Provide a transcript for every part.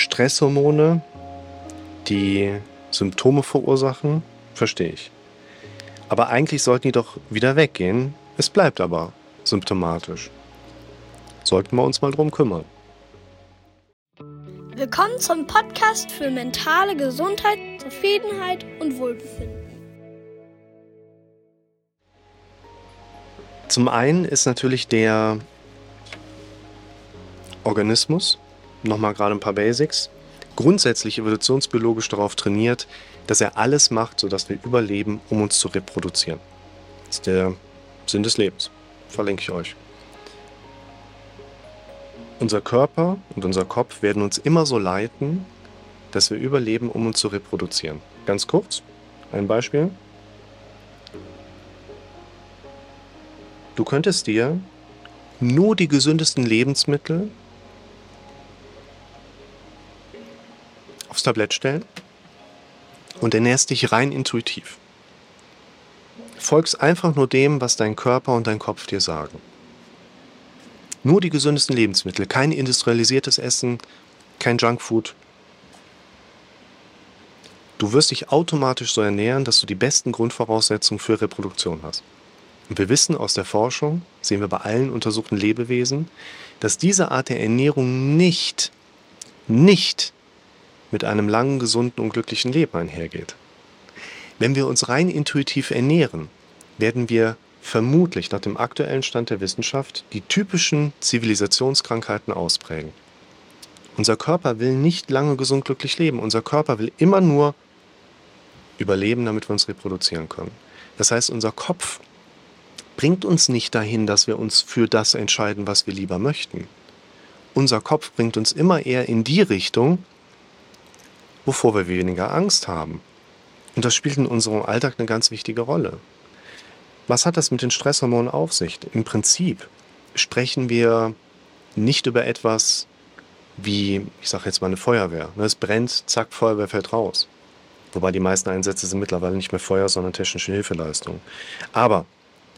Stresshormone, die Symptome verursachen, verstehe ich. Aber eigentlich sollten die doch wieder weggehen. Es bleibt aber symptomatisch. Sollten wir uns mal drum kümmern. Willkommen zum Podcast für mentale Gesundheit, Zufriedenheit und Wohlbefinden. Zum einen ist natürlich der Organismus, nochmal gerade ein paar Basics, grundsätzlich evolutionsbiologisch darauf trainiert, dass er alles macht, sodass wir überleben, um uns zu reproduzieren. Das ist der Sinn des Lebens. Verlinke ich euch. Unser Körper und unser Kopf werden uns immer so leiten, dass wir überleben, um uns zu reproduzieren. Ganz kurz, ein Beispiel. Du könntest dir nur die gesündesten Lebensmittel aufs Tablett stellen und ernährst dich rein intuitiv. Folgst einfach nur dem, was dein Körper und dein Kopf dir sagen. Nur die gesündesten Lebensmittel, kein industrialisiertes Essen, kein Junkfood. Du wirst dich automatisch so ernähren, dass du die besten Grundvoraussetzungen für Reproduktion hast. Und wir wissen aus der Forschung, sehen wir bei allen untersuchten Lebewesen, dass diese Art der Ernährung nicht, nicht mit einem langen, gesunden und glücklichen Leben einhergeht. Wenn wir uns rein intuitiv ernähren, werden wir vermutlich nach dem aktuellen Stand der Wissenschaft die typischen Zivilisationskrankheiten ausprägen. Unser Körper will nicht lange gesund glücklich leben. Unser Körper will immer nur überleben, damit wir uns reproduzieren können. Das heißt, unser Kopf bringt uns nicht dahin, dass wir uns für das entscheiden, was wir lieber möchten. Unser Kopf bringt uns immer eher in die Richtung, wovor wir weniger Angst haben. Und das spielt in unserem Alltag eine ganz wichtige Rolle. Was hat das mit den Stresshormonen auf sich? Im Prinzip sprechen wir nicht über etwas wie, ich sage jetzt mal eine Feuerwehr. Ne, es brennt, zack, Feuerwehr fällt raus. Wobei die meisten Einsätze sind mittlerweile nicht mehr Feuer, sondern technische Hilfeleistung. Aber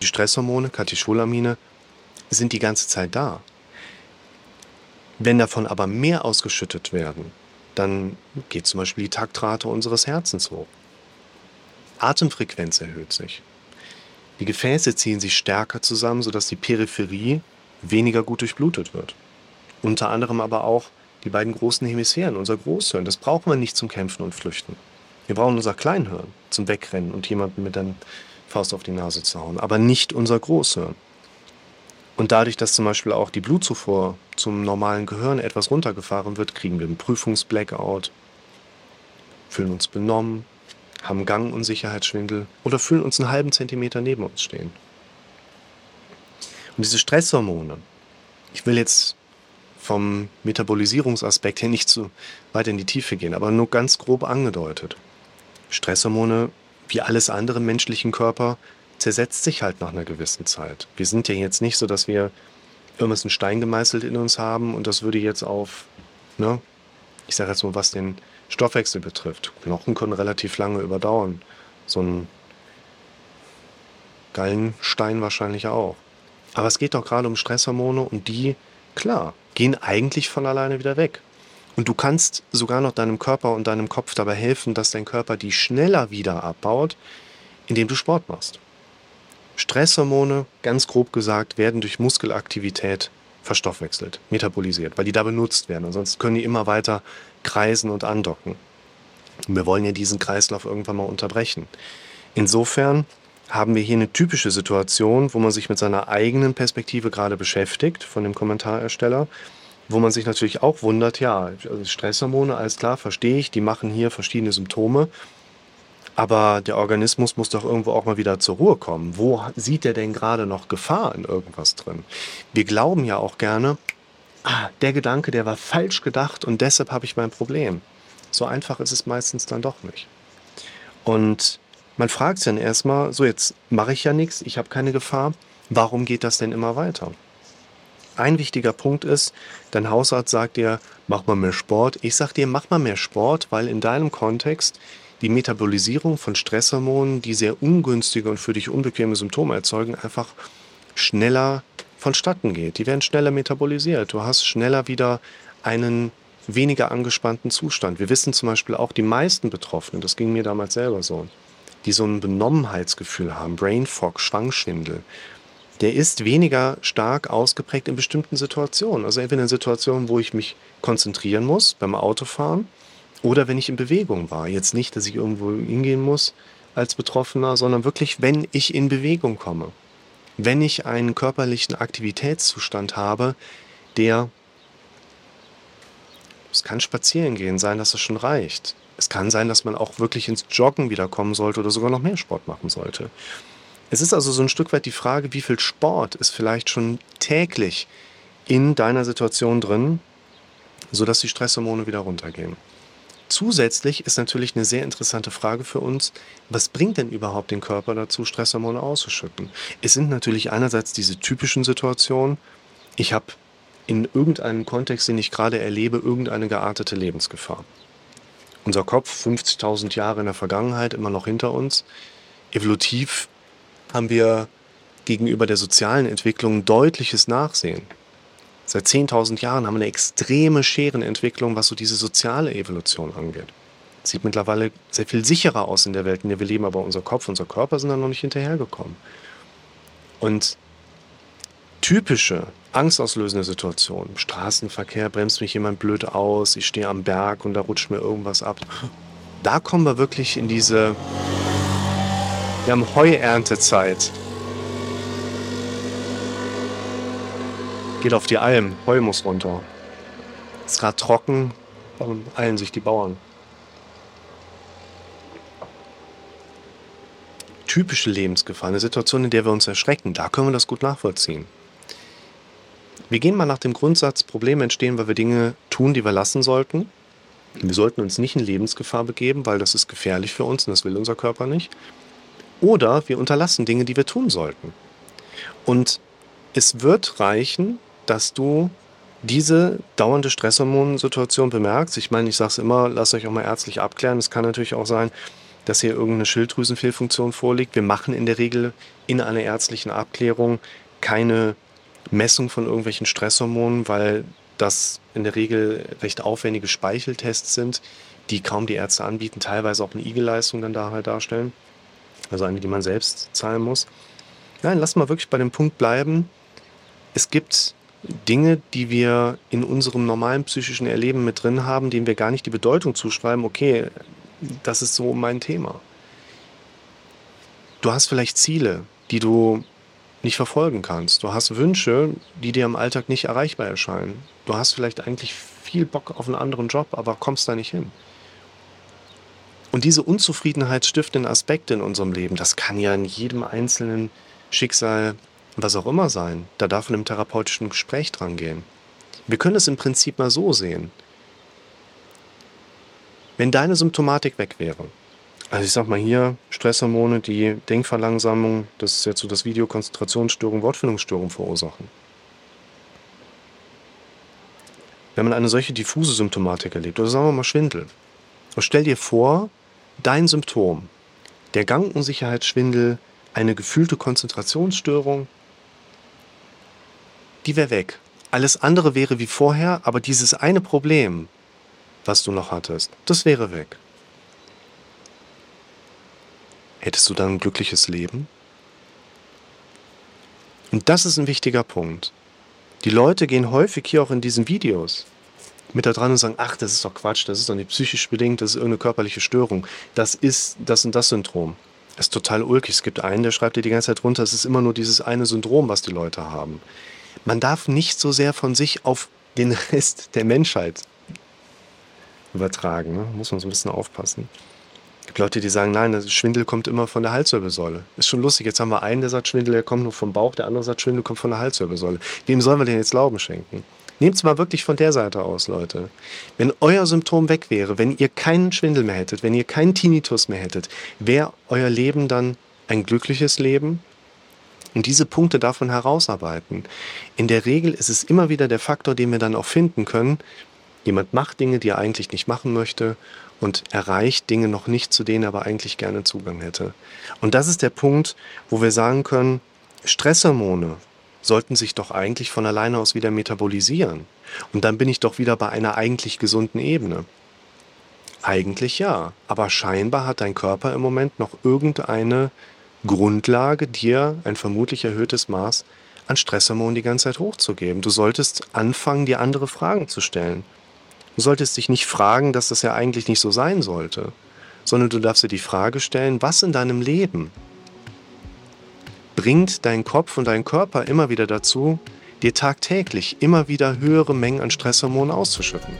die Stresshormone, Katecholamine, sind die ganze Zeit da. Wenn davon aber mehr ausgeschüttet werden, dann geht zum Beispiel die Taktrate unseres Herzens hoch. Atemfrequenz erhöht sich. Die Gefäße ziehen sich stärker zusammen, sodass die Peripherie weniger gut durchblutet wird. Unter anderem aber auch die beiden großen Hemisphären, unser Großhirn. Das brauchen wir nicht zum Kämpfen und Flüchten. Wir brauchen unser Kleinhirn zum Wegrennen und jemanden mit der Faust auf die Nase zu hauen, aber nicht unser Großhirn. Und dadurch, dass zum Beispiel auch die Blutzufuhr zum normalen Gehirn etwas runtergefahren wird, kriegen wir einen Prüfungsblackout, fühlen uns benommen, haben Gangunsicherheitsschwindel oder fühlen uns einen halben Zentimeter neben uns stehen. Und diese Stresshormone, ich will jetzt vom Metabolisierungsaspekt her nicht zu weit in die Tiefe gehen, aber nur ganz grob angedeutet. Stresshormone, wie alles andere im menschlichen Körper, zersetzt sich halt nach einer gewissen Zeit. Wir sind ja jetzt nicht so, dass wir irgendwas in Stein gemeißelt in uns haben und das würde jetzt auf, ne, ich sage jetzt mal, was den Stoffwechsel betrifft. Knochen können relativ lange überdauern. So ein Gallenstein wahrscheinlich auch. Aber es geht doch gerade um Stresshormone und die, klar, gehen eigentlich von alleine wieder weg. Und du kannst sogar noch deinem Körper und deinem Kopf dabei helfen, dass dein Körper die schneller wieder abbaut, indem du Sport machst. Stresshormone, ganz grob gesagt, werden durch Muskelaktivität verstoffwechselt, metabolisiert, weil die da benutzt werden. Ansonsten können die immer weiter kreisen und andocken. Und wir wollen ja diesen Kreislauf irgendwann mal unterbrechen. Insofern haben wir hier eine typische Situation, wo man sich mit seiner eigenen Perspektive gerade beschäftigt, von dem Kommentarersteller, wo man sich natürlich auch wundert, ja, also Stresshormone, alles klar, verstehe ich, die machen hier verschiedene Symptome, aber der Organismus muss doch irgendwo auch mal wieder zur Ruhe kommen. Wo sieht er denn gerade noch Gefahr in irgendwas drin? Wir glauben ja auch gerne, ah, der Gedanke, der war falsch gedacht und deshalb habe ich mein Problem. So einfach ist es meistens dann doch nicht. Und man fragt sich dann erstmal, so jetzt mache ich ja nichts, ich habe keine Gefahr, warum geht das denn immer weiter? Ein wichtiger Punkt ist, dein Hausarzt sagt dir, mach mal mehr Sport. Ich sage dir, mach mal mehr Sport, weil in deinem Kontext die Metabolisierung von Stresshormonen, die sehr ungünstige und für dich unbequeme Symptome erzeugen, einfach schneller vonstatten geht. Die werden schneller metabolisiert. Du hast schneller wieder einen weniger angespannten Zustand. Wir wissen zum Beispiel auch, die meisten Betroffenen, das ging mir damals selber so, die so ein Benommenheitsgefühl haben, Brain Fog, Schwangschwindel, der ist weniger stark ausgeprägt in bestimmten Situationen. Also entweder in Situationen, wo ich mich konzentrieren muss beim Autofahren oder wenn ich in Bewegung war. Jetzt nicht, dass ich irgendwo hingehen muss als Betroffener, sondern wirklich, wenn ich in Bewegung komme. Wenn ich einen körperlichen Aktivitätszustand habe, der es kann spazieren gehen sein, dass es schon reicht. Es kann sein, dass man auch wirklich ins Joggen wiederkommen sollte oder sogar noch mehr Sport machen sollte. Es ist also so ein Stück weit die Frage, wie viel Sport ist vielleicht schon täglich in deiner Situation drin, sodass die Stresshormone wieder runtergehen. Zusätzlich ist natürlich eine sehr interessante Frage für uns, was bringt denn überhaupt den Körper dazu, Stresshormone auszuschütten? Es sind natürlich einerseits diese typischen Situationen, ich habe in irgendeinem Kontext, den ich gerade erlebe, irgendeine geartete Lebensgefahr. Unser Kopf, 50.000 Jahre in der Vergangenheit, immer noch hinter uns. Evolutiv haben wir gegenüber der sozialen Entwicklung deutliches Nachsehen. Seit 10.000 Jahren haben wir eine extreme Scherenentwicklung, was so diese soziale Evolution angeht. Sieht mittlerweile sehr viel sicherer aus in der Welt, in der wir leben, aber unser Kopf, unser Körper sind da noch nicht hinterhergekommen. Und typische angstauslösende Situation. Im Straßenverkehr bremst mich jemand blöd aus, ich stehe am Berg und da rutscht mir irgendwas ab. Da kommen wir wirklich in diese. Wir haben Heuerntezeit. Geht auf die Alm, Heu muss runter. Ist gerade trocken, dann eilen sich die Bauern. Typische Lebensgefahr, eine Situation, in der wir uns erschrecken, da können wir das gut nachvollziehen. Wir gehen mal nach dem Grundsatz, Probleme entstehen, weil wir Dinge tun, die wir lassen sollten. Wir sollten uns nicht in Lebensgefahr begeben, weil das ist gefährlich für uns und das will unser Körper nicht. Oder wir unterlassen Dinge, die wir tun sollten. Und es wird reichen, dass du diese dauernde Stresshormonsituation bemerkst. Ich meine, ich sage es immer, lasst euch auch mal ärztlich abklären. Es kann natürlich auch sein, dass hier irgendeine Schilddrüsenfehlfunktion vorliegt. Wir machen in der Regel in einer ärztlichen Abklärung keine Messung von irgendwelchen Stresshormonen, weil das in der Regel recht aufwendige Speicheltests sind, die kaum die Ärzte anbieten, teilweise auch eine IG-Leistung dann da halt darstellen. Also eine, die man selbst zahlen muss. Nein, lass mal wirklich bei dem Punkt bleiben. Es gibt Dinge, die wir in unserem normalen psychischen Erleben mit drin haben, denen wir gar nicht die Bedeutung zuschreiben, okay, das ist so mein Thema. Du hast vielleicht Ziele, die du nicht verfolgen kannst. Du hast Wünsche, die dir im Alltag nicht erreichbar erscheinen. Du hast vielleicht eigentlich viel Bock auf einen anderen Job, aber kommst da nicht hin. Und diese unzufriedenheitsstiftenden Aspekte in unserem Leben, das kann ja in jedem einzelnen Schicksal, was auch immer sein. Da darf man im therapeutischen Gespräch dran gehen. Wir können es im Prinzip mal so sehen. Wenn deine Symptomatik weg wäre, also ich sag mal hier, Stresshormone, die Denkverlangsamung, das ist jetzt so das Video, Konzentrationsstörung, Wortfindungsstörung verursachen. Wenn man eine solche diffuse Symptomatik erlebt, oder sagen wir mal Schwindel, und stell dir vor, dein Symptom, der Gangunsicherheitsschwindel, eine gefühlte Konzentrationsstörung, die wäre weg. Alles andere wäre wie vorher, aber dieses eine Problem, was du noch hattest, das wäre weg. Hättest du dann ein glückliches Leben? Und das ist ein wichtiger Punkt. Die Leute gehen häufig hier auch in diesen Videos mit da dran und sagen, ach, das ist doch Quatsch, das ist doch nicht psychisch bedingt, das ist irgendeine körperliche Störung. Das ist das und das Syndrom. Das ist total ulkig. Es gibt einen, der schreibt dir die ganze Zeit runter, es ist immer nur dieses eine Syndrom, was die Leute haben. Man darf nicht so sehr von sich auf den Rest der Menschheit übertragen. Ne? Muss man so ein bisschen aufpassen gibt Leute, die sagen, nein, das Schwindel kommt immer von der Halswirbelsäule. Ist schon lustig. Jetzt haben wir einen, der sagt, Schwindel, der kommt nur vom Bauch, der andere sagt, Schwindel kommt von der Halswirbelsäule. Wem sollen wir denn jetzt Glauben schenken? Nehmt es mal wirklich von der Seite aus, Leute. Wenn euer Symptom weg wäre, wenn ihr keinen Schwindel mehr hättet, wenn ihr keinen Tinnitus mehr hättet, wäre euer Leben dann ein glückliches Leben? Und diese Punkte man herausarbeiten. In der Regel ist es immer wieder der Faktor, den wir dann auch finden können. Jemand macht Dinge, die er eigentlich nicht machen möchte und erreicht Dinge noch nicht, zu denen er aber eigentlich gerne Zugang hätte. Und das ist der Punkt, wo wir sagen können, Stresshormone sollten sich doch eigentlich von alleine aus wieder metabolisieren. Und dann bin ich doch wieder bei einer eigentlich gesunden Ebene. Eigentlich ja, aber scheinbar hat dein Körper im Moment noch irgendeine Grundlage, dir ein vermutlich erhöhtes Maß an Stresshormonen die ganze Zeit hochzugeben. Du solltest anfangen, dir andere Fragen zu stellen. Du solltest dich nicht fragen, dass das ja eigentlich nicht so sein sollte, sondern du darfst dir die Frage stellen, was in deinem Leben bringt dein Kopf und dein Körper immer wieder dazu, dir tagtäglich immer wieder höhere Mengen an Stresshormonen auszuschütten.